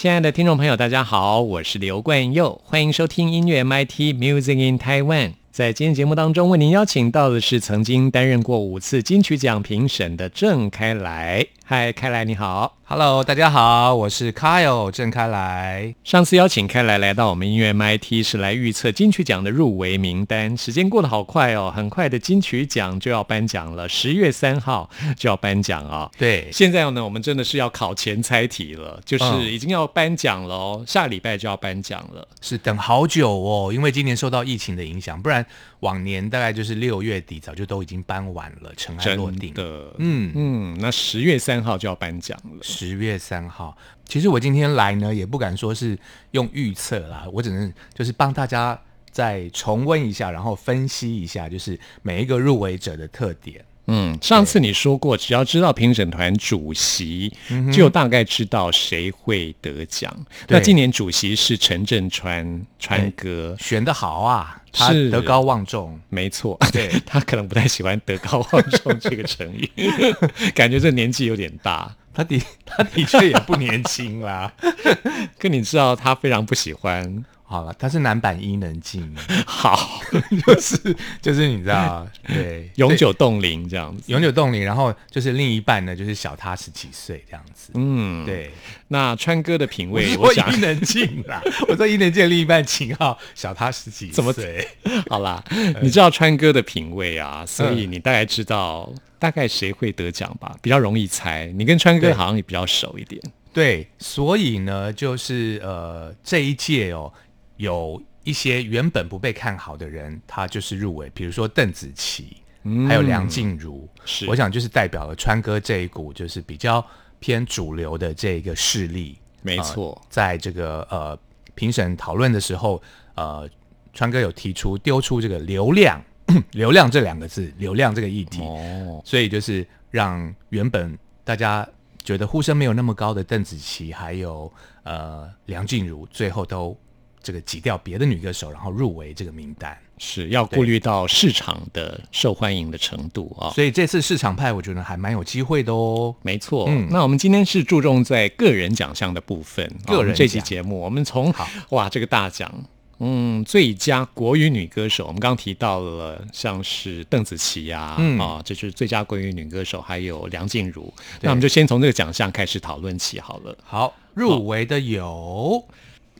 亲爱的听众朋友，大家好，我是刘冠佑，欢迎收听音乐 MIT Music in Taiwan。在今天节目当中，为您邀请到的是曾经担任过五次金曲奖评审的郑开来。嗨，开来你好，Hello，大家好，我是 Kyle 郑开来。上次邀请开来来到我们音乐 MIT 是来预测金曲奖的入围名单。时间过得好快哦，很快的金曲奖就要颁奖了，十月三号就要颁奖啊。对，现在呢，我们真的是要考前猜题了，就是已经要颁奖了哦，下礼拜就要颁奖了，是等好久哦，因为今年受到疫情的影响，不然往年大概就是六月底早就都已经颁完了，尘埃落定的。嗯嗯，那十月三。号就要颁奖了，十月三号。其实我今天来呢，也不敢说是用预测啦，我只能就是帮大家再重温一下，然后分析一下，就是每一个入围者的特点。嗯，上次你说过，只要知道评审团主席，就大概知道谁会得奖。那今年主席是陈振川川哥，选的好啊，他德高望重，没错。对 他可能不太喜欢“德高望重”这个成语，感觉这年纪有点大。他的他的确也不年轻啦，可你知道他非常不喜欢。好了，他是男版伊能静，好，就是就是你知道，对，永久冻龄这样子，永久冻龄，然后就是另一半呢，就是小他十几岁这样子，嗯，对。那川哥的品味，我想伊能静啦，我说伊能静另一半秦昊小他十几岁，好啦，你知道川哥的品味啊，所以你大概知道大概谁会得奖吧，比较容易猜。你跟川哥好像也比较熟一点，对，所以呢，就是呃这一届哦。有一些原本不被看好的人，他就是入围，比如说邓紫棋，还有梁静茹，是我想就是代表了川哥这一股就是比较偏主流的这个势力。没错，在这个呃评审讨论的时候，呃，川哥有提出丢出这个流量，流量这两个字，流量这个议题，哦，所以就是让原本大家觉得呼声没有那么高的邓紫棋，还有呃梁静茹，最后都。这个挤掉别的女歌手，然后入围这个名单，是要顾虑到市场的受欢迎的程度啊。所以这次市场派，我觉得还蛮有机会的哦。没错，嗯，那我们今天是注重在个人奖项的部分。个人这期节目，我们从哇这个大奖，嗯，最佳国语女歌手，我们刚刚提到了像是邓紫棋呀，啊，这是最佳国语女歌手，还有梁静茹。那我们就先从这个奖项开始讨论起好了。好，入围的有。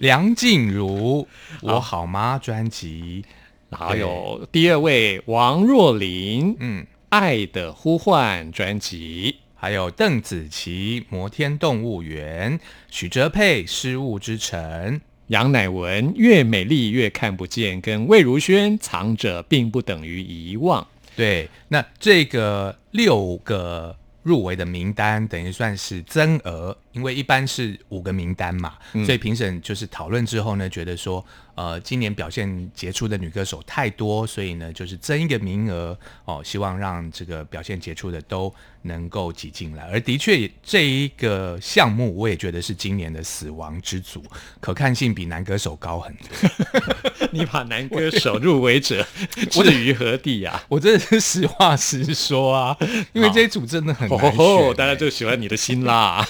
梁静茹，我好吗？专辑，还有第二位王若琳，嗯，爱的呼唤专辑，还有邓紫棋摩天动物园，许哲佩失物之城，杨乃文越美丽越看不见，跟魏如萱藏着并不等于遗忘。对，那这个六个。入围的名单等于算是增额，因为一般是五个名单嘛，所以评审就是讨论之后呢，觉得说。呃，今年表现杰出的女歌手太多，所以呢，就是增一个名额哦，希望让这个表现杰出的都能够挤进来。而的确，这一个项目我也觉得是今年的死亡之组，可看性比男歌手高很多。你把男歌手入围者 置于何地呀？我真的是实话实说啊，因为这一组真的很难选，大家就喜欢你的心啦。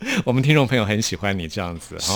我们听众朋友很喜欢你这样子，是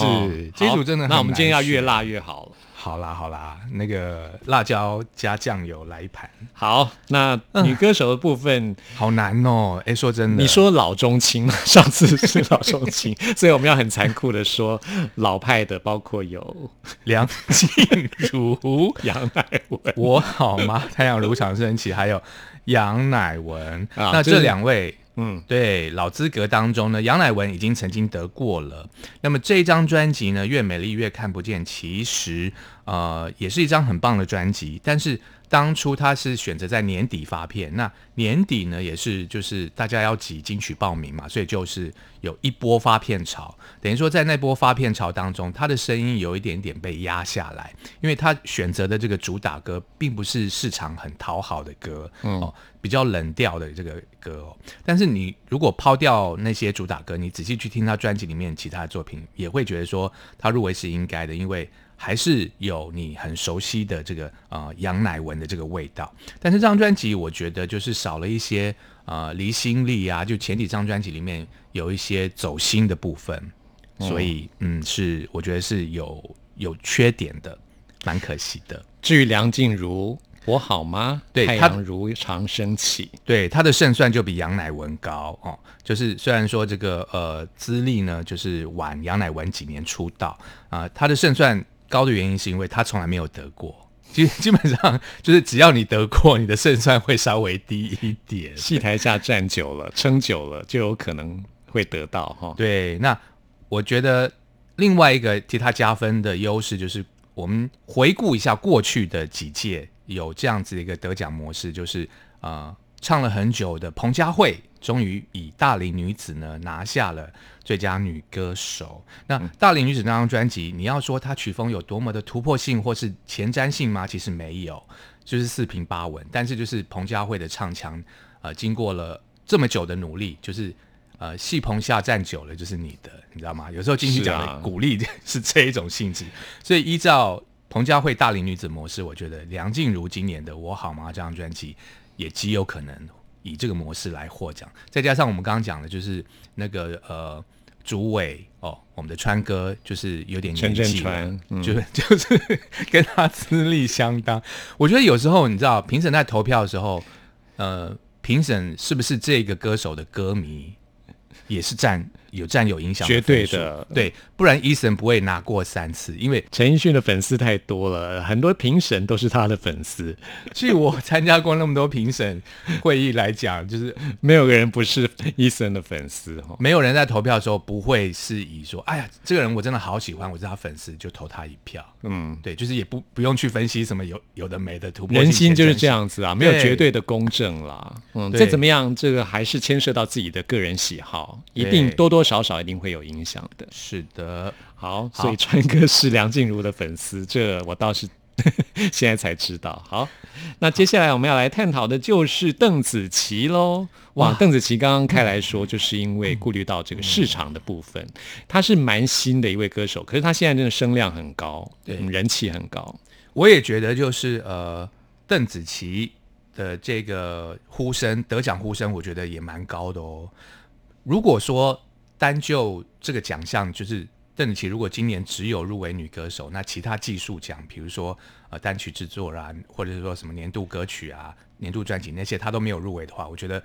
这组真的。那我们今天要越辣越好了。好啦好啦，那个辣椒加酱油来一盘。好，那女歌手的部分好难哦。哎，说真的，你说老中青上次是老中青，所以我们要很残酷的说，老派的包括有 梁静茹、杨乃文，我好吗？太阳如常升起，还有杨乃文。那这两位。嗯，对，老资格当中呢，杨乃文已经曾经得过了。那么这张专辑呢，《越美丽越看不见》，其实呃也是一张很棒的专辑，但是。当初他是选择在年底发片，那年底呢也是就是大家要挤金曲报名嘛，所以就是有一波发片潮。等于说在那波发片潮当中，他的声音有一点点被压下来，因为他选择的这个主打歌并不是市场很讨好的歌，哦，比较冷调的这个歌。哦。但是你如果抛掉那些主打歌，你仔细去听他专辑里面其他的作品，也会觉得说他入围是应该的，因为。还是有你很熟悉的这个呃杨乃文的这个味道，但是这张专辑我觉得就是少了一些呃离心力啊，就前几张专辑里面有一些走心的部分，所以嗯是我觉得是有有缺点的，蛮可惜的。至于梁静茹，我好吗？对，太阳如常升起，对他的胜算就比杨乃文高哦。就是虽然说这个呃资历呢，就是晚杨乃文几年出道啊，他的胜算。高的原因是因为他从来没有得过，基 基本上就是只要你得过，你的胜算会稍微低一点。戏台下站久了，撑久了，就有可能会得到哈。对，那我觉得另外一个替他加分的优势就是，我们回顾一下过去的几届有这样子一个得奖模式，就是啊。唱了很久的彭佳慧，终于以《大龄女子》呢拿下了最佳女歌手。那《大龄女子》那张专辑，你要说她曲风有多么的突破性或是前瞻性吗？其实没有，就是四平八稳。但是就是彭佳慧的唱腔，呃，经过了这么久的努力，就是呃戏棚下站久了就是你的，你知道吗？有时候金曲奖的鼓励是这一种性质。所以依照彭佳慧《大龄女子》模式，我觉得梁静茹今年的《我好吗》这张专辑。也极有可能以这个模式来获奖，再加上我们刚刚讲的，就是那个呃，主委哦，我们的川哥就是有点年纪了，就是 就是跟他资历相当。我觉得有时候你知道，评审在投票的时候，呃，评审是不是这个歌手的歌迷，也是占。有占有影响，绝对的，对，不然伊森不会拿过三次，因为陈奕迅的粉丝太多了，很多评审都是他的粉丝。据我参加过那么多评审会议来讲，就是 没有个人不是伊森的粉丝哈，没有人在投票的时候不会是以说，哎呀，这个人我真的好喜欢，我是他粉丝，就投他一票。嗯，对，就是也不不用去分析什么有有的没的突破。人心就是这样子啊，没有绝对的公正啦。嗯，再怎么样，这个还是牵涉到自己的个人喜好，一定多多。多少少一定会有影响的，是的。好，所以川哥是梁静茹的粉丝，这我倒是 现在才知道。好，那接下来我们要来探讨的就是邓紫棋喽。哇，邓紫棋刚刚开来说，就是因为顾虑到这个市场的部分，她是蛮新的一位歌手，可是她现在真的声量很高，对，人气很高。我也觉得，就是呃，邓紫棋的这个呼声，得奖呼声，我觉得也蛮高的哦。如果说单就这个奖项，就是邓紫棋，如果今年只有入围女歌手，那其他技术奖，比如说呃单曲制作啦，或者是说什么年度歌曲啊、年度专辑那些，她都没有入围的话，我觉得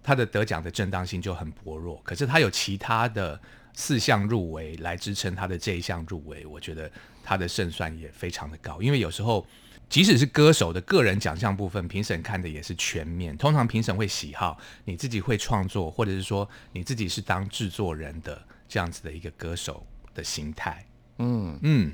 她的得奖的正当性就很薄弱。可是她有其他的四项入围来支撑她的这一项入围，我觉得她的胜算也非常的高，因为有时候。即使是歌手的个人奖项部分，评审看的也是全面。通常评审会喜好你自己会创作，或者是说你自己是当制作人的这样子的一个歌手的心态。嗯嗯。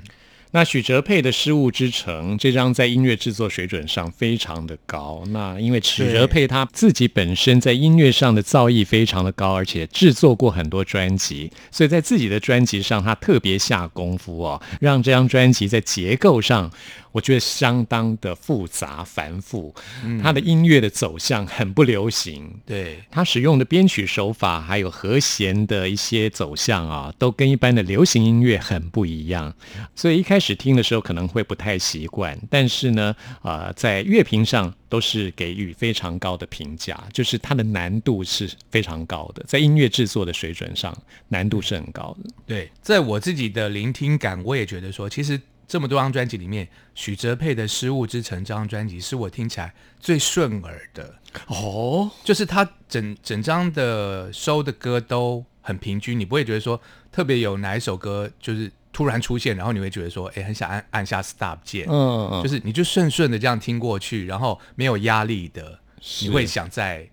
那许哲佩的《失误之城》这张在音乐制作水准上非常的高。那因为许哲佩他自己本身在音乐上的造诣非常的高，而且制作过很多专辑，所以在自己的专辑上他特别下功夫哦，让这张专辑在结构上。我觉得相当的复杂繁复，他的音乐的走向很不流行，对他使用的编曲手法还有和弦的一些走向啊，都跟一般的流行音乐很不一样，所以一开始听的时候可能会不太习惯，但是呢，啊，在乐评上都是给予非常高的评价，就是它的难度是非常高的，在音乐制作的水准上难度是很高的。对，在我自己的聆听感，我也觉得说，其实。这么多张专辑里面，许哲佩的《失物之城》这张专辑是我听起来最顺耳的哦。就是他整整张的收的歌都很平均，你不会觉得说特别有哪一首歌就是突然出现，然后你会觉得说，哎，很想按按下 stop 键。嗯嗯。就是你就顺顺的这样听过去，然后没有压力的，你会想再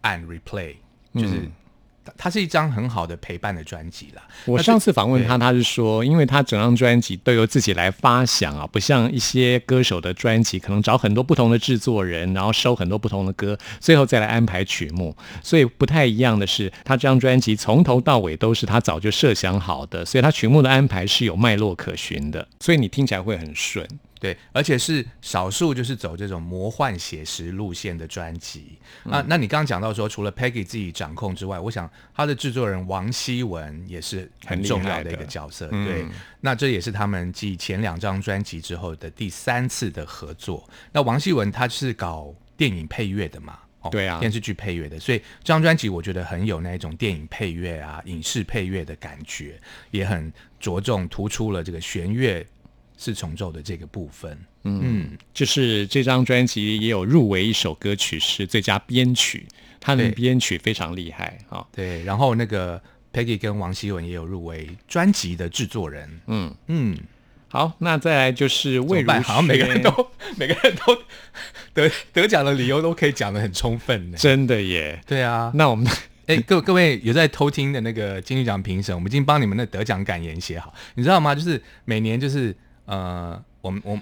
按 replay。就是。它是一张很好的陪伴的专辑啦。我上次访问他，他是说，因为他整张专辑都由自己来发想啊，不像一些歌手的专辑，可能找很多不同的制作人，然后收很多不同的歌，最后再来安排曲目。所以不太一样的是，他这张专辑从头到尾都是他早就设想好的，所以他曲目的安排是有脉络可循的，所以你听起来会很顺。对，而且是少数就是走这种魔幻写实路线的专辑啊。那你刚刚讲到说，除了 Peggy 自己掌控之外，我想他的制作人王希文也是很重要的一个角色。对，那这也是他们继前两张专辑之后的第三次的合作。那王希文他是搞电影配乐的嘛？对啊，电视剧配乐的，所以这张专辑我觉得很有那种电影配乐啊、影视配乐的感觉，也很着重突出了这个弦乐。四重奏的这个部分，嗯，就是这张专辑也有入围一首歌曲是最佳编曲，他的编曲非常厉害啊。对，然后那个 Peggy 跟王希文也有入围专辑的制作人。嗯嗯，好，那再来就是魏如好像每个人都 每个人都得得奖的理由都可以讲的很充分呢，真的耶。对啊，那我们哎，各各位有在偷听的那个金曲奖评审，我们已经帮你们的得奖感言写好，你知道吗？就是每年就是。呃，我们我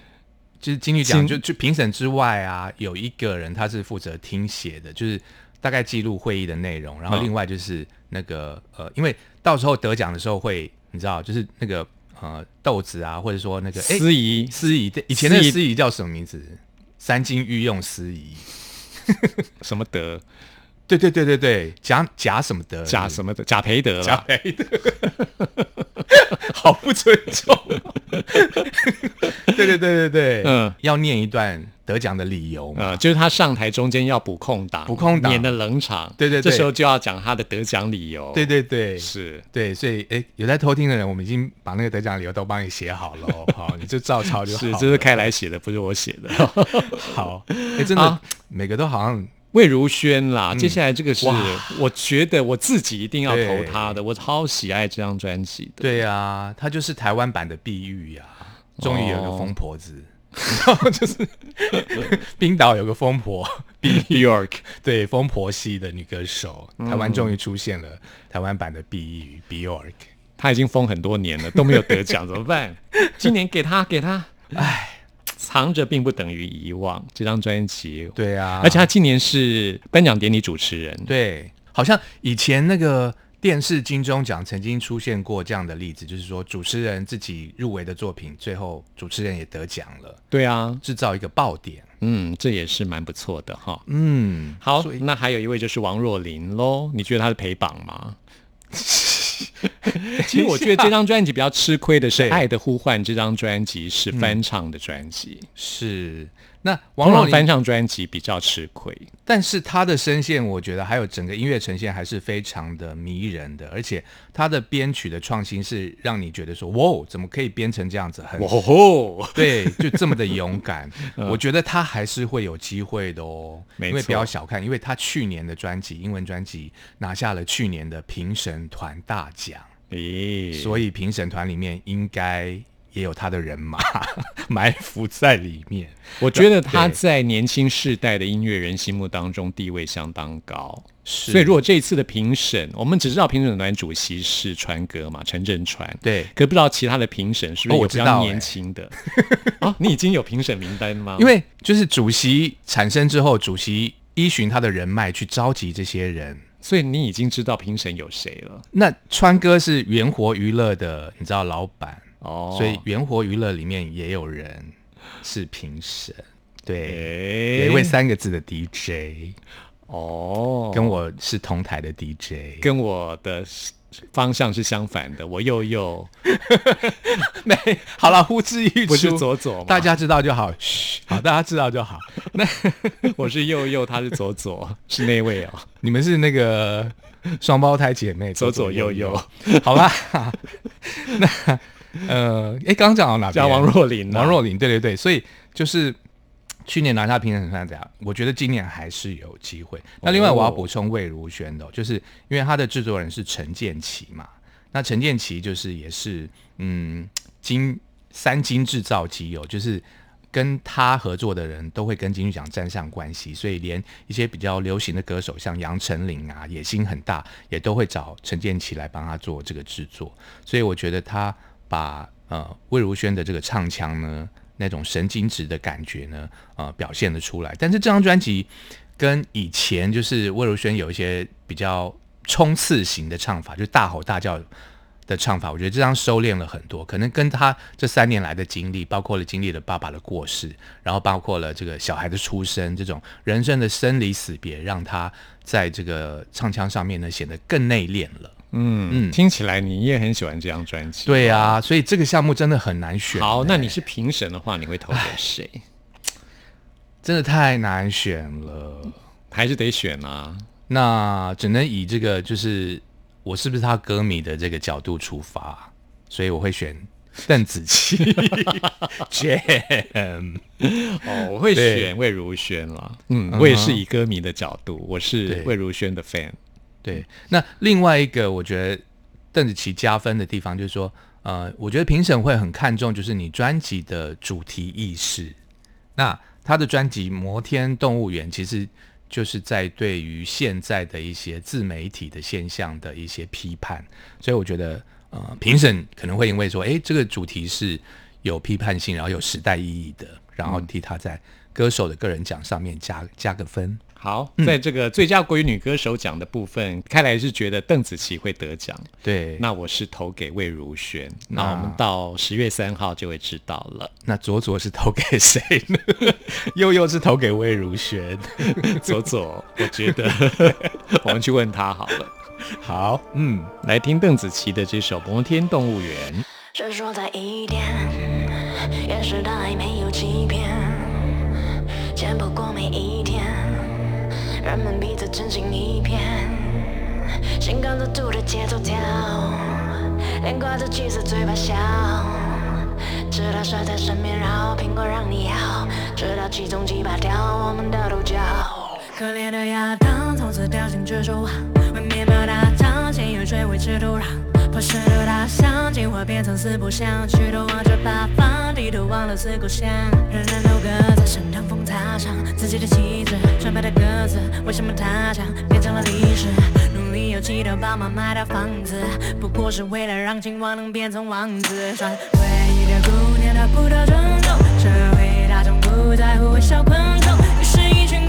就是金律奖，就就评审之外啊，有一个人他是负责听写的，就是大概记录会议的内容。然后另外就是那个呃，因为到时候得奖的时候会，你知道，就是那个呃豆子啊，或者说那个司仪司仪，以前的司仪叫什么名字？三金御用司仪，什么德？对对对对对，贾贾什么德？贾什么德？贾培德？贾培德。好不尊重，对对对对对，嗯，要念一段得奖的理由嘛，就是他上台中间要补空档，补空档。免得冷场，对对，这时候就要讲他的得奖理由，对对对，是。对，所以哎，有在偷听的人，我们已经把那个得奖理由都帮你写好了，好，你就照抄就好，是，这是开来写的，不是我写的，好，哎，真的每个都好像。魏如萱啦，接下来这个是我觉得我自己一定要投她的，我超喜爱这张专辑的。对呀，他就是台湾版的碧玉呀，终于有个疯婆子，就是 冰岛有个疯婆 Bjork，对疯婆系的女歌手，台湾终于出现了台湾版的碧玉 Bjork，她已经疯很多年了都没有得奖，怎么办？今年给她给她，唉。藏着并不等于遗忘，这张专辑。对啊，而且他今年是颁奖典礼主持人，对，好像以前那个电视金钟奖曾经出现过这样的例子，就是说主持人自己入围的作品，最后主持人也得奖了，对啊，制造一个爆点，嗯，这也是蛮不错的哈，嗯，好，那还有一位就是王若琳喽，你觉得他是陪榜吗？其实我觉得这张专辑比较吃亏的是《爱的呼唤》这张专辑是翻唱的专辑，是那王若翻唱专辑比较吃亏，但是他的声线我觉得还有整个音乐呈现还是非常的迷人的，而且他的编曲的创新是让你觉得说哇，怎么可以编成这样子？很哦，对，就这么的勇敢。我觉得他还是会有机会的哦，因为不要小看，因为他去年的专辑英文专辑拿下了去年的评审团大奖。咦，所以评审团里面应该也有他的人马 埋伏在里面。我觉得他在年轻世代的音乐人心目当中地位相当高。所以如果这一次的评审，我们只知道评审团主席是川哥嘛，陈振川。对，可不知道其他的评审是不是有比较年轻的。啊，你已经有评审名单吗？因为就是主席产生之后，主席依循他的人脉去召集这些人。所以你已经知道评审有谁了？那川哥是元活娱乐的，你知道老板哦。所以元活娱乐里面也有人是评审，对，有一位三个字的 DJ 哦，跟我是同台的 DJ，跟我的。方向是相反的，我右右 没好了，呼之欲出，不是左左，大家知道就好。嘘，好，大家知道就好。那我是右右，他是左左，是那位哦。你们是那个双胞胎姐妹，左左右右，好吧？那呃，哎，刚刚讲到哪？讲王若琳，王若琳，对对对，所以就是。去年拿下评审团奖，我觉得今年还是有机会。那另外我要补充魏如萱的，就是因为他的制作人是陈建奇嘛。那陈建奇就是也是嗯金三金制造机有，就是跟他合作的人都会跟金曲奖沾上关系，所以连一些比较流行的歌手，像杨丞琳啊，野心很大，也都会找陈建奇来帮他做这个制作。所以我觉得他把呃魏如萱的这个唱腔呢，那种神经质的感觉呢，呃表现了出来。但是这张专辑跟以前就是魏如萱有一些比较冲刺型的唱法，就大吼大叫。的唱法，我觉得这张收敛了很多，可能跟他这三年来的经历，包括了经历了爸爸的过世，然后包括了这个小孩的出生，这种人生的生离死别，让他在这个唱腔上面呢显得更内敛了。嗯嗯，听起来你也很喜欢这张专辑。对啊，所以这个项目真的很难选。好，那你是评审的话，你会投给谁？真的太难选了，还是得选啊。那只能以这个就是。我是不是他歌迷的这个角度出发，所以我会选邓紫棋。Jam 哦，我会选魏如萱了。嗯，我也是以歌迷的角度，我是魏如萱的 fan。对，那另外一个我觉得邓紫棋加分的地方就是说，呃，我觉得评审会很看重就是你专辑的主题意识。那他的专辑《摩天动物园》其实。就是在对于现在的一些自媒体的现象的一些批判，所以我觉得，呃，评审可能会因为说，哎，这个主题是有批判性，然后有时代意义的，然后替他在歌手的个人奖上面加加个分。好，在这个最佳国语女歌手奖的部分，看来是觉得邓紫棋会得奖。对，那我是投给魏如萱。那我们到十月三号就会知道了。那左左是投给谁呢？右右是投给魏如萱。左左，我觉得 我们去问他好了。好，嗯，来听邓紫棋的这首《摩天动物园》。说在一点，掩饰的爱没有欺骗，见不过每一天。人们彼此真心一片，心跟着度的节奏跳，脸挂着气色，嘴巴笑，直到甩在身边绕，苹果让你咬，直到其中击败掉我们的独角。可怜的亚当从此掉进蜘蛛网，为面包打仗，先用水维持土壤。破石头大象进化变成四不像，举头望着八方，低头忘了四故乡。人人都各在身上风踏上自己的旗帜，纯白的鸽子，为什么他乡变成了历史？努力又祈祷爸妈买套房子，不过是为了让青蛙能变成王子。穿回忆的姑娘，她不得尊重，社会大众不在乎微小昆虫，于是，一群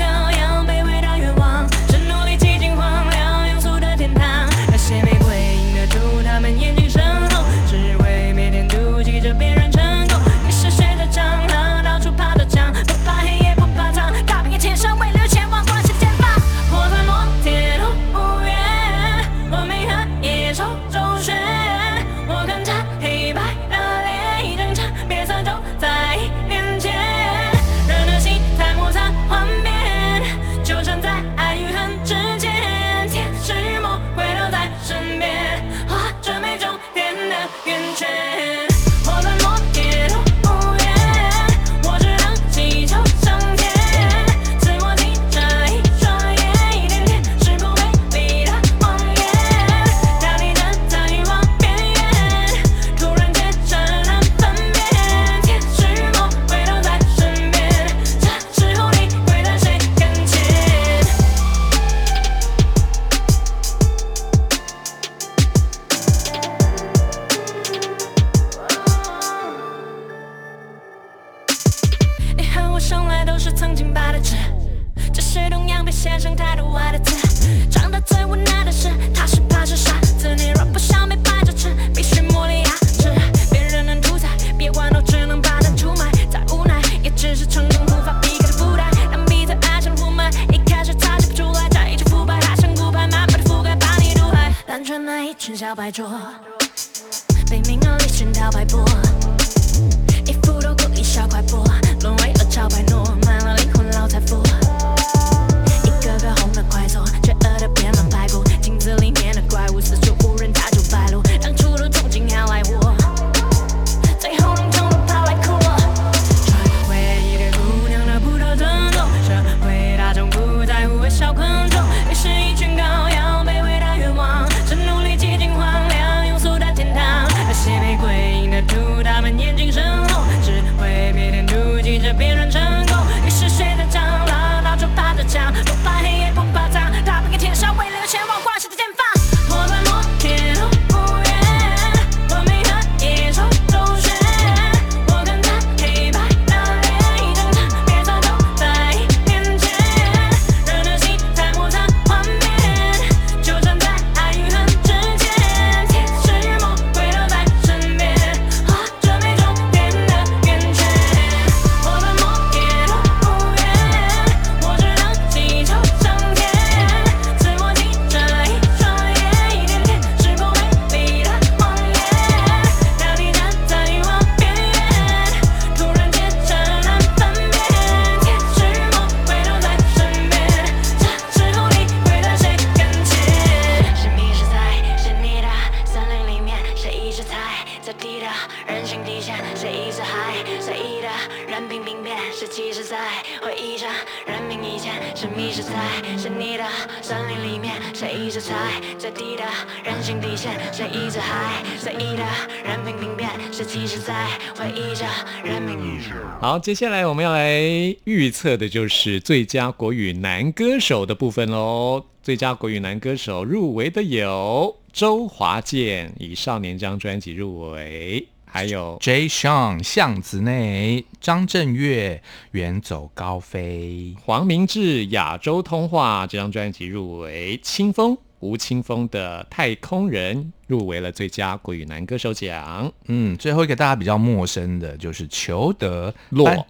好，接下来我们要来预测的就是最佳国语男歌手的部分喽。最佳国语男歌手入围的有周华健，以《少年》这张专辑入围，还有 J. Sean 巷子内，张震岳远走高飞，黄明志《亚洲通话》这张专辑入围，清风吴青峰的《太空人》入围了最佳国语男歌手奖。嗯，最后一个大家比较陌生的就是裘德洛，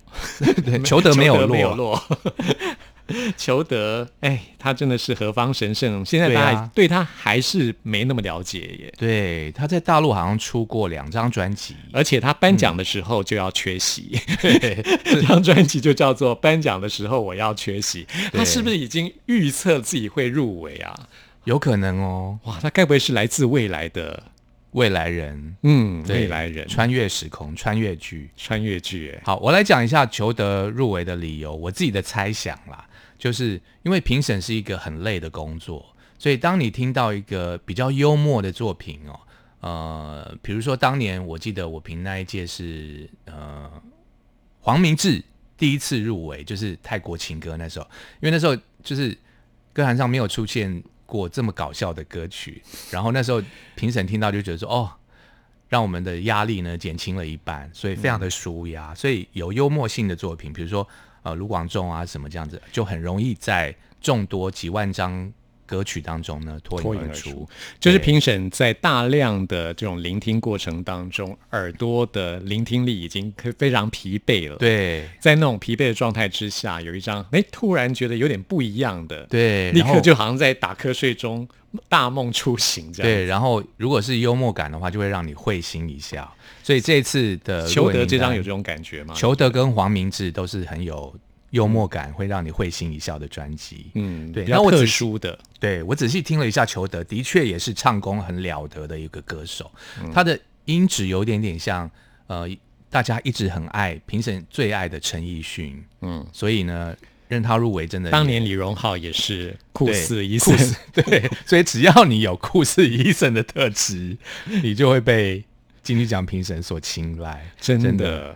对，裘德没有没有落。裘德，哎，他真的是何方神圣？现在大家对他还是没那么了解耶。对，他在大陆好像出过两张专辑，而且他颁奖的时候就要缺席。这张专辑就叫做《颁奖的时候我要缺席》。他是不是已经预测自己会入围啊？有可能哦。哇，他该不会是来自未来的未来人？嗯，未来人，穿越时空，穿越剧，穿越剧。好，我来讲一下裘德入围的理由，我自己的猜想啦。就是因为评审是一个很累的工作，所以当你听到一个比较幽默的作品哦，呃，比如说当年我记得我评那一届是呃黄明志第一次入围，就是泰国情歌那时候，因为那时候就是歌坛上没有出现过这么搞笑的歌曲，然后那时候评审听到就觉得说哦，让我们的压力呢减轻了一半，所以非常的舒压，所以有幽默性的作品，比如说。呃，卢广仲啊，什么这样子，就很容易在众多几万张歌曲当中呢脱颖而出。就是评审在大量的这种聆听过程当中，耳朵的聆听力已经非常疲惫了。对，在那种疲惫的状态之下，有一张哎，突然觉得有点不一样的，对，立刻就好像在打瞌睡中大梦初醒这样。对，然后如果是幽默感的话，就会让你会心一笑。所以这次的裘德这张有这种感觉吗？裘德跟黄明志都是很有幽默感，会让你会心一笑的专辑。嗯，对，那我特殊的，对我仔细听了一下，裘德的确也是唱功很了得的一个歌手。他的音质有点点像呃，大家一直很爱、评审最爱的陈奕迅。嗯，所以呢，任他入围真的，当年李荣浩也是酷似伊森。对，所以只要你有酷似伊森的特质，你就会被。金曲奖评审所青睐，真的，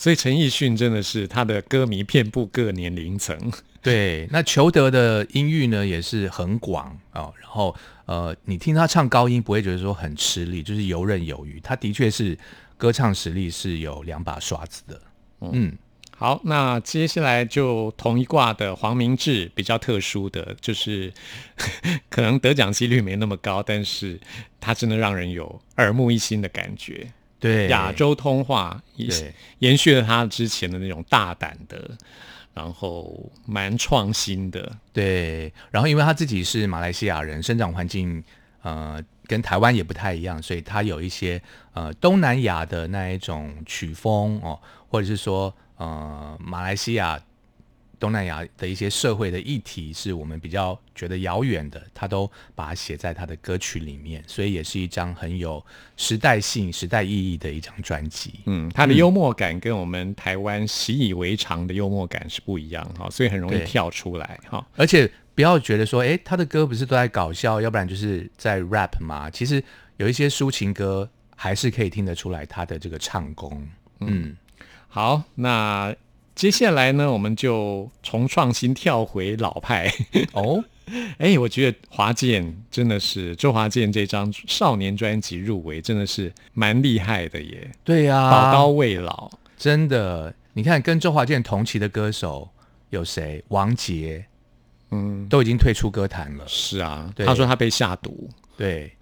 所以陈奕迅真的是他的歌迷遍布各年龄层。对，那裘德的音域呢也是很广哦。然后呃，你听他唱高音不会觉得说很吃力，就是游刃有余。他的确是歌唱实力是有两把刷子的。嗯。好，那接下来就同一卦的黄明志比较特殊的就是 可能得奖几率没那么高，但是他真的让人有耳目一新的感觉。对，亚洲通话也延续了他之前的那种大胆的，然后蛮创新的。对，然后因为他自己是马来西亚人，生长环境呃跟台湾也不太一样，所以他有一些呃东南亚的那一种曲风哦，或者是说。呃，马来西亚、东南亚的一些社会的议题，是我们比较觉得遥远的，他都把它写在他的歌曲里面，所以也是一张很有时代性、时代意义的一张专辑。嗯，他的幽默感跟我们台湾习以为常的幽默感是不一样哈，所以很容易跳出来哈。而且不要觉得说，哎，他的歌不是都在搞笑，要不然就是在 rap 嘛。其实有一些抒情歌，还是可以听得出来他的这个唱功。嗯。好，那接下来呢，我们就从创新跳回老派 哦。哎，我觉得华健真的是周华健这张少年专辑入围，真的是蛮厉害的耶。对呀，宝刀未老，真的。你看，跟周华健同期的歌手有谁？王杰，嗯，都已经退出歌坛了。是啊，他说他被下毒。对，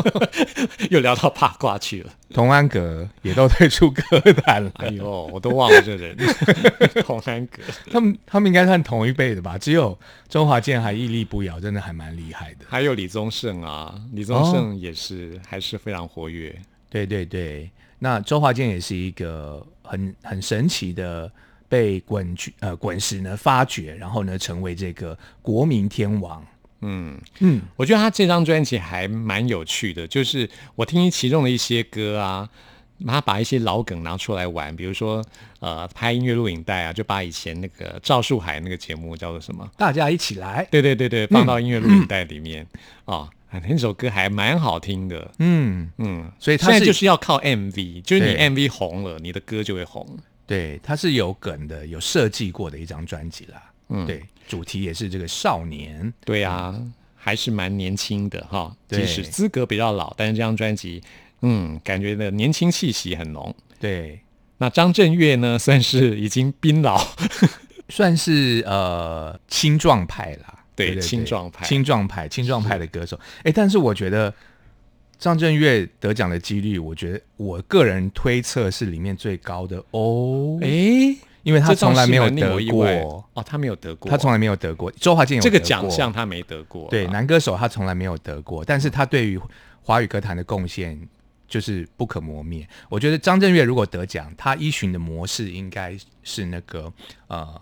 又聊到八卦去了。童安格也都退出歌坛了。哎呦，我都忘了这人。童安格，他们他们应该算同一辈的吧？只有周华健还屹立不摇，真的还蛮厉害的。还有李宗盛啊，李宗盛也是还是非常活跃。对对对，那周华健也是一个很很神奇的被滚剧呃滚石呢发掘，然后呢成为这个国民天王。嗯嗯，我觉得他这张专辑还蛮有趣的，就是我听其中的一些歌啊，他把一些老梗拿出来玩，比如说呃拍音乐录影带啊，就把以前那个赵树海那个节目叫做什么？大家一起来。对对对对，放到音乐录影带里面啊，那首歌还蛮好听的。嗯嗯，所以现在就是要靠 MV，就是你 MV 红了，你的歌就会红。对，它是有梗的，有设计过的一张专辑啦。嗯，对，主题也是这个少年。对呀，还是蛮年轻的哈，即使资格比较老，但是这张专辑。嗯，感觉的年轻气息很浓。对，那张震岳呢，算是已经冰老，算是呃青壮派啦。对，青壮派，青壮派，青壮派的歌手。哎，但是我觉得张震岳得奖的几率，我觉得我个人推测是里面最高的哦。哎，因为他从来没有得过哦，他没有得过，他从来没有得过。周华健有这个奖项，他没得过。对，男歌手他从来没有得过，但是他对于华语歌坛的贡献。就是不可磨灭。我觉得张震岳如果得奖，他依循的模式应该是那个呃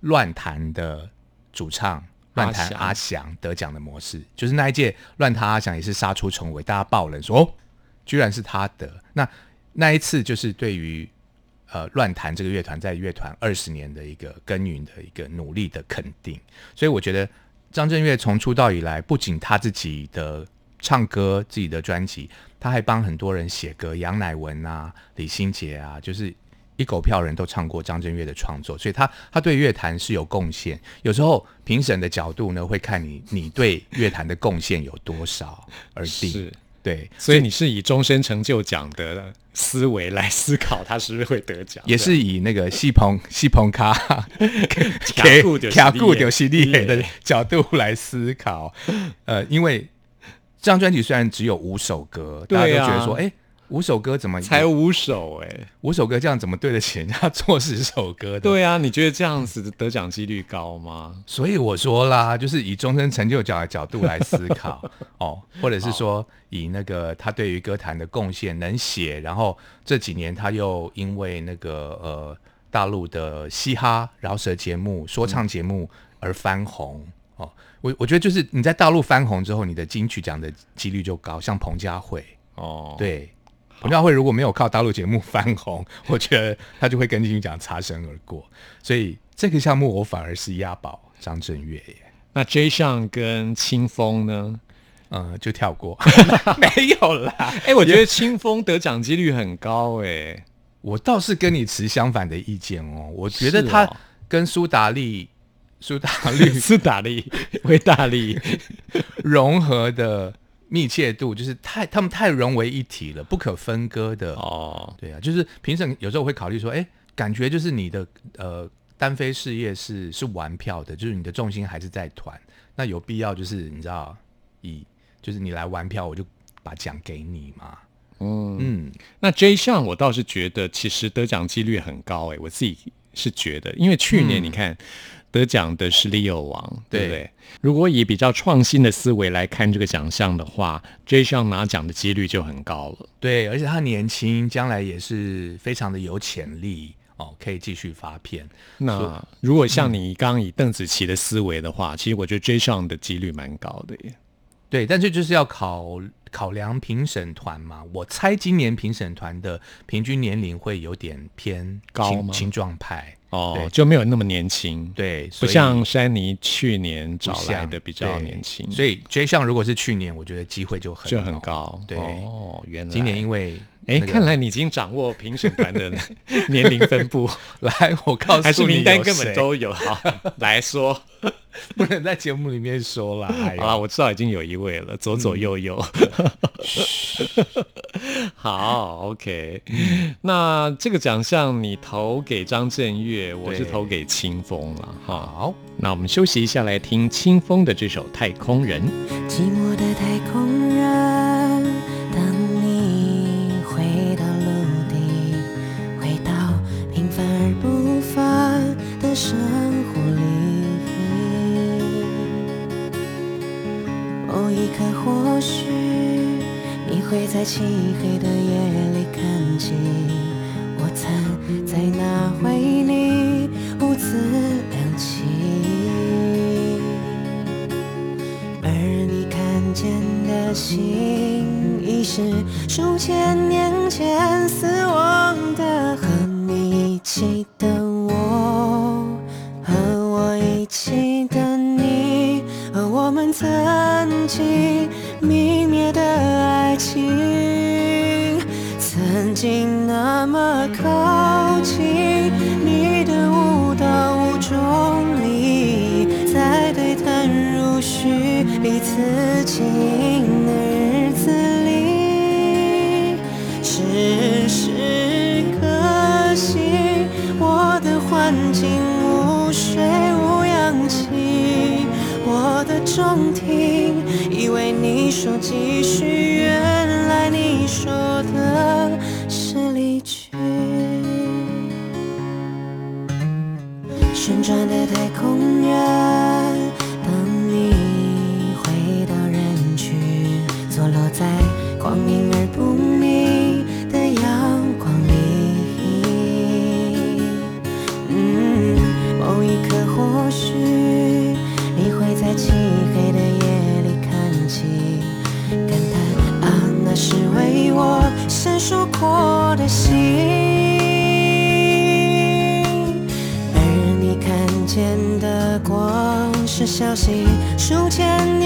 乱弹的主唱乱弹阿翔得奖的模式，就是那一届乱弹阿翔也是杀出重围，大家爆冷说哦，居然是他得。那那一次就是对于呃乱弹这个乐团在乐团二十年的一个耕耘的一个努力的肯定。所以我觉得张震岳从出道以来，不仅他自己的唱歌、自己的专辑。他还帮很多人写歌，杨乃文啊、李心洁啊，就是一狗票人都唱过张震岳的创作，所以他他对乐坛是有贡献。有时候评审的角度呢，会看你你对乐坛的贡献有多少而定。是，对，所以你是以终身成就奖的思维来思考，他是不是会得奖？也是以那个戏棚戏棚 卡卡固卡固丢西利的角度来思考。呃，因为。这张专辑虽然只有五首歌，大家都觉得说，哎，五首歌怎么才五首？哎，五首歌这样怎么对得起人家做十首歌的？对啊，你觉得这样子得奖几率高吗？所以我说啦，就是以终身成就奖的角度来思考 哦，或者是说以那个他对于歌坛的贡献能写，然后这几年他又因为那个呃大陆的嘻哈饶舌节目、说唱节目而翻红。我我觉得就是你在大陆翻红之后，你的金曲奖的几率就高，像彭佳慧哦，对，彭佳慧如果没有靠大陆节目翻红，我觉得他就会跟金曲奖擦身而过。所以这个项目我反而是押宝张震岳耶。那 J 上跟清风呢？嗯，就跳过，没有啦。哎，我觉得清风得奖几率很高哎，我倒是跟你持相反的意见哦。我觉得他跟苏打绿。苏打绿、苏打绿、维大利融合的密切度，就是太他们太融为一体了，不可分割的哦。对啊，就是评审有时候会考虑说，哎，感觉就是你的呃单飞事业是是玩票的，就是你的重心还是在团，那有必要就是你知道以就是你来玩票，我就把奖给你嘛。嗯嗯，那 J 项我倒是觉得其实得奖几率很高哎，我自己是觉得，因为去年你看。得奖的是 Leo 王，对不对？如果以比较创新的思维来看这个奖项的话，J. s h n 拿奖的几率就很高了。对，而且他年轻，将来也是非常的有潜力哦，可以继续发片。那如果像你刚刚以邓紫棋的思维的话，其实我觉得 J. s h n 的几率蛮高的耶。对，但是就是要考考量评审团嘛。我猜今年评审团的平均年龄会有点偏高吗？青壮派。哦，就没有那么年轻，对，不像山妮去年找来的比较年轻，所以 J 项如果是去年，我觉得机会就很就很高，对，哦，原来。今年因为哎，看来你已经掌握评审团的 年龄分布，来，我告诉你，还是名单根本都有，好来说。不能在节目里面说了。好了，我知道已经有一位了，左左右右。好，OK。那这个奖项你投给张震岳，我是投给清风了。好，那我们休息一下，来听清风的这首《太空人》。寂寞的太空生活里。某一刻，或许你会在漆黑的夜里看见我曾在那回里兀自亮起，而你看见的星，已是数千年前死亡。的我我们曾经泯灭的爱情，曾经那么靠近，你的舞蹈无重力，在对谈如许，彼此中听以为你说继续，数千年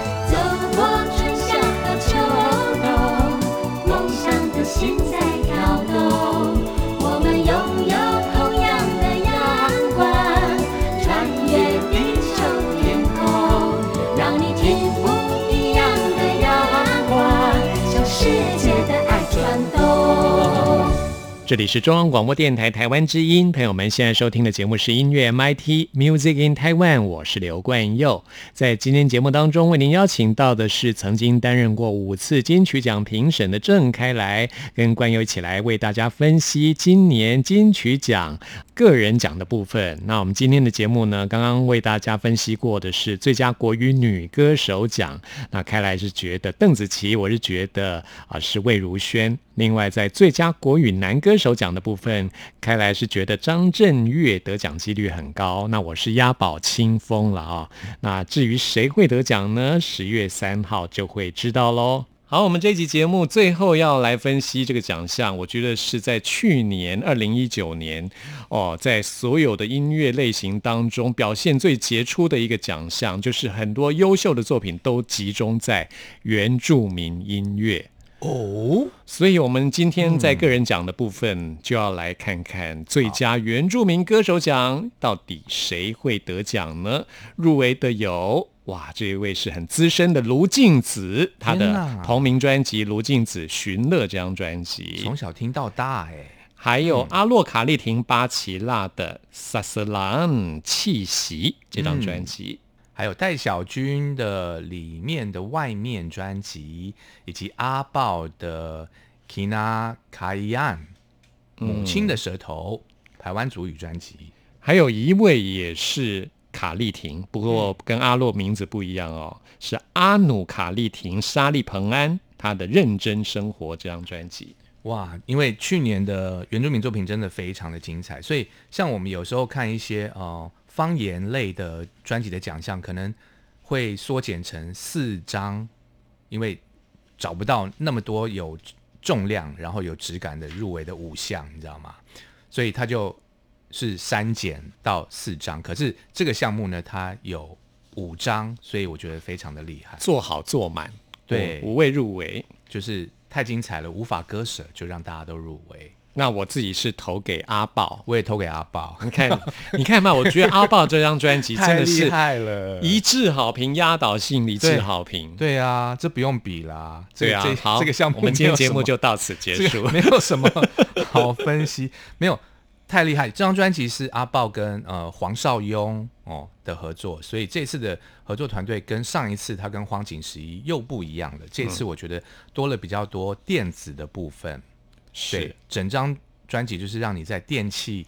这里是中央广播电台台湾之音，朋友们现在收听的节目是音乐 MIT Music in Taiwan，我是刘冠佑。在今天节目当中，为您邀请到的是曾经担任过五次金曲奖评审的郑开来，跟冠佑一起来为大家分析今年金曲奖个人奖的部分。那我们今天的节目呢，刚刚为大家分析过的是最佳国语女歌手奖，那开来是觉得邓紫棋，我是觉得啊、是魏如萱。另外，在最佳国语男歌手奖的部分，开来是觉得张震岳得奖几率很高，那我是押宝清风了啊、那至于谁会得奖呢？十月三号就会知道喽。好，我们这期节目最后要来分析这个奖项，我觉得是在去年二零一九年哦，在所有的音乐类型当中表现最杰出的一个奖项，就是很多优秀的作品都集中在原住民音乐。哦，所以，我们今天在个人奖的部分，就要来看看最佳原住民歌手奖到底谁会得奖呢？入围的有，哇，这一位是很资深的卢静子，他的同名专辑《卢静子寻乐》这张专辑从。小听到大哎，还有阿洛卡利廷巴奇拉的《萨斯兰气息》这张专辑。还有戴小军的里面的外面专辑，以及阿豹的 Kina Kayan 母亲的舌头台湾族语专辑。还有一位也是卡丽廷，不过跟阿洛名字不一样哦，是阿努卡丽廷沙利彭安他的《认真生活》这张专辑。哇，因为去年的原住民作品真的非常的精彩，所以像我们有时候看一些呃方言类的专辑的奖项，可能会缩减成四张，因为找不到那么多有重量然后有质感的入围的五项，你知道吗？所以他就是删减到四张。可是这个项目呢，它有五张，所以我觉得非常的厉害，做好做满，对五位入围。就是太精彩了，无法割舍，就让大家都入围。那我自己是投给阿豹，我也投给阿豹。你看，你看嘛，我觉得阿豹这张专辑真的是害了，一致好评，压倒性一致好评。对啊，这不用比啦。对啊，好，这个项目我们今天节目就到此结束，没有什么好分析，没有太厉害。这张专辑是阿豹跟呃黄少雍哦的合作，所以这次的合作团队跟上一次他跟荒井十一又不一样了。这次我觉得多了比较多电子的部分。是，整张专辑就是让你在电器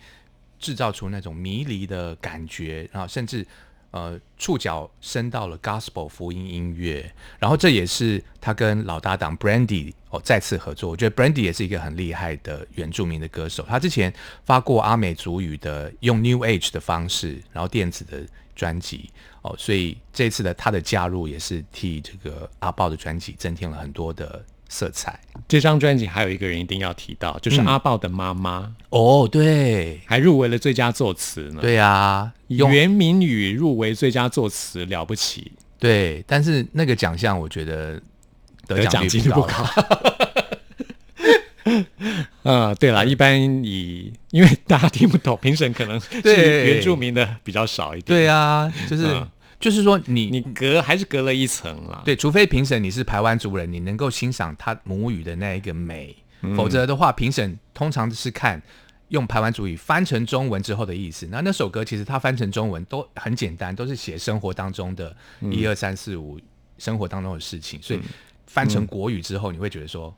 制造出那种迷离的感觉，然后甚至呃触角伸到了 gospel 福音音乐，然后这也是他跟老搭档 Brandy 哦再次合作。我觉得 Brandy 也是一个很厉害的原住民的歌手，他之前发过阿美族语的用 New Age 的方式，然后电子的专辑哦，所以这次的他的加入也是替这个阿豹的专辑增添了很多的。色彩，这张专辑还有一个人一定要提到，就是阿豹的妈妈哦，对，还入围了最佳作词呢。对啊，袁明宇入围最佳作词了不起。对，但是那个奖项我觉得得奖几率不高。啊，对了，一般以因为大家听不懂，评审可能是原住民的比较少一点。对啊，就是。就是说，你你隔还是隔了一层了。对，除非评审你是台湾族人，你能够欣赏他母语的那一个美，否则的话，评审通常是看用台湾族语翻成中文之后的意思。那那首歌其实它翻成中文都很简单，都是写生活当中的一二三四五生活当中的事情，所以翻成国语之后，你会觉得说。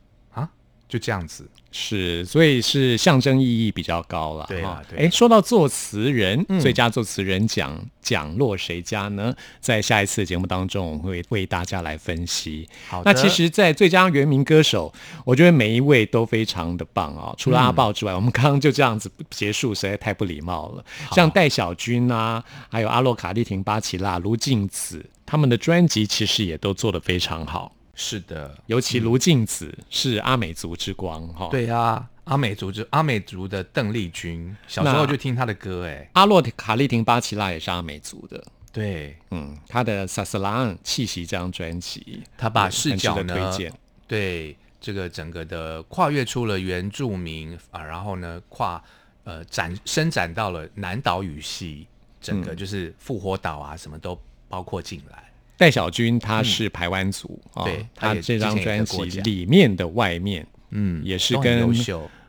就这样子是，所以是象征意义比较高了。对啊，哎，说到作词人，最佳作词人奖奖落谁家呢？在下一次节目当中，我们会为大家来分析。好，那其实，在最佳原名歌手，我觉得每一位都非常的棒啊。除了阿豹之外，我们刚刚就这样子结束，实在太不礼貌了。像戴小军啊，还有阿洛卡丽婷巴奇拉、卢静子，他们的专辑其实也都做得非常好。是的，尤其卢靖子是阿美族之光哈。对啊，阿美族之阿美族的邓丽君，小时候就听她的歌哎。阿洛卡丽婷巴奇拉也是阿美族的。对，嗯，他的萨斯拉气息这张专辑，他把视角呢，推荐对这个整个的跨越出了原住民啊，然后呢跨呃展伸展到了南岛语系，整个就是复活岛啊，什么都包括进来。戴小军他是排湾族啊，他这张专辑里面的外面，嗯，也是跟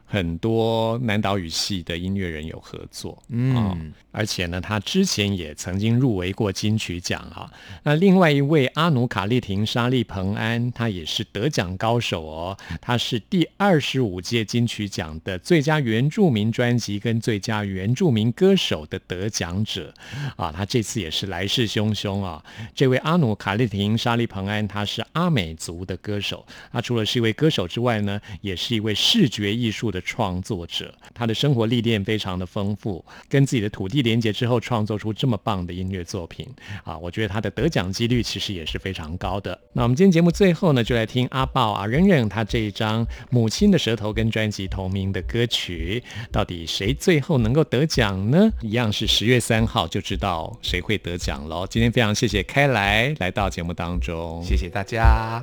很多南岛语系的音乐人有合作，嗯。而且呢，他之前也曾经入围过金曲奖哈。那另外一位阿努卡利廷沙利彭安，他也是得奖高手哦。他是第二十五届金曲奖的最佳原住民专辑跟最佳原住民歌手的得奖者啊。他这次也是来势汹汹啊。这位阿努卡利廷沙利彭安，他是阿美族的歌手。他除了是一位歌手之外呢，也是一位视觉艺术的创作者。他的生活历练非常的丰富，跟自己的土地。连接之后创作出这么棒的音乐作品啊，我觉得他的得奖几率其实也是非常高的。那我们今天节目最后呢，就来听阿豹啊任任他这一张《母亲的舌头》跟专辑同名的歌曲，到底谁最后能够得奖呢？一样是十月三号就知道谁会得奖喽。今天非常谢谢开来来到节目当中，谢谢大家。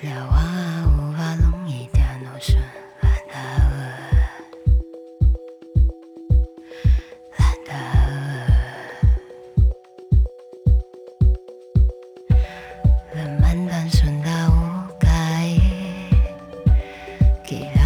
了，我也有把龙椅在那顺来得，来得，你们打算到何解？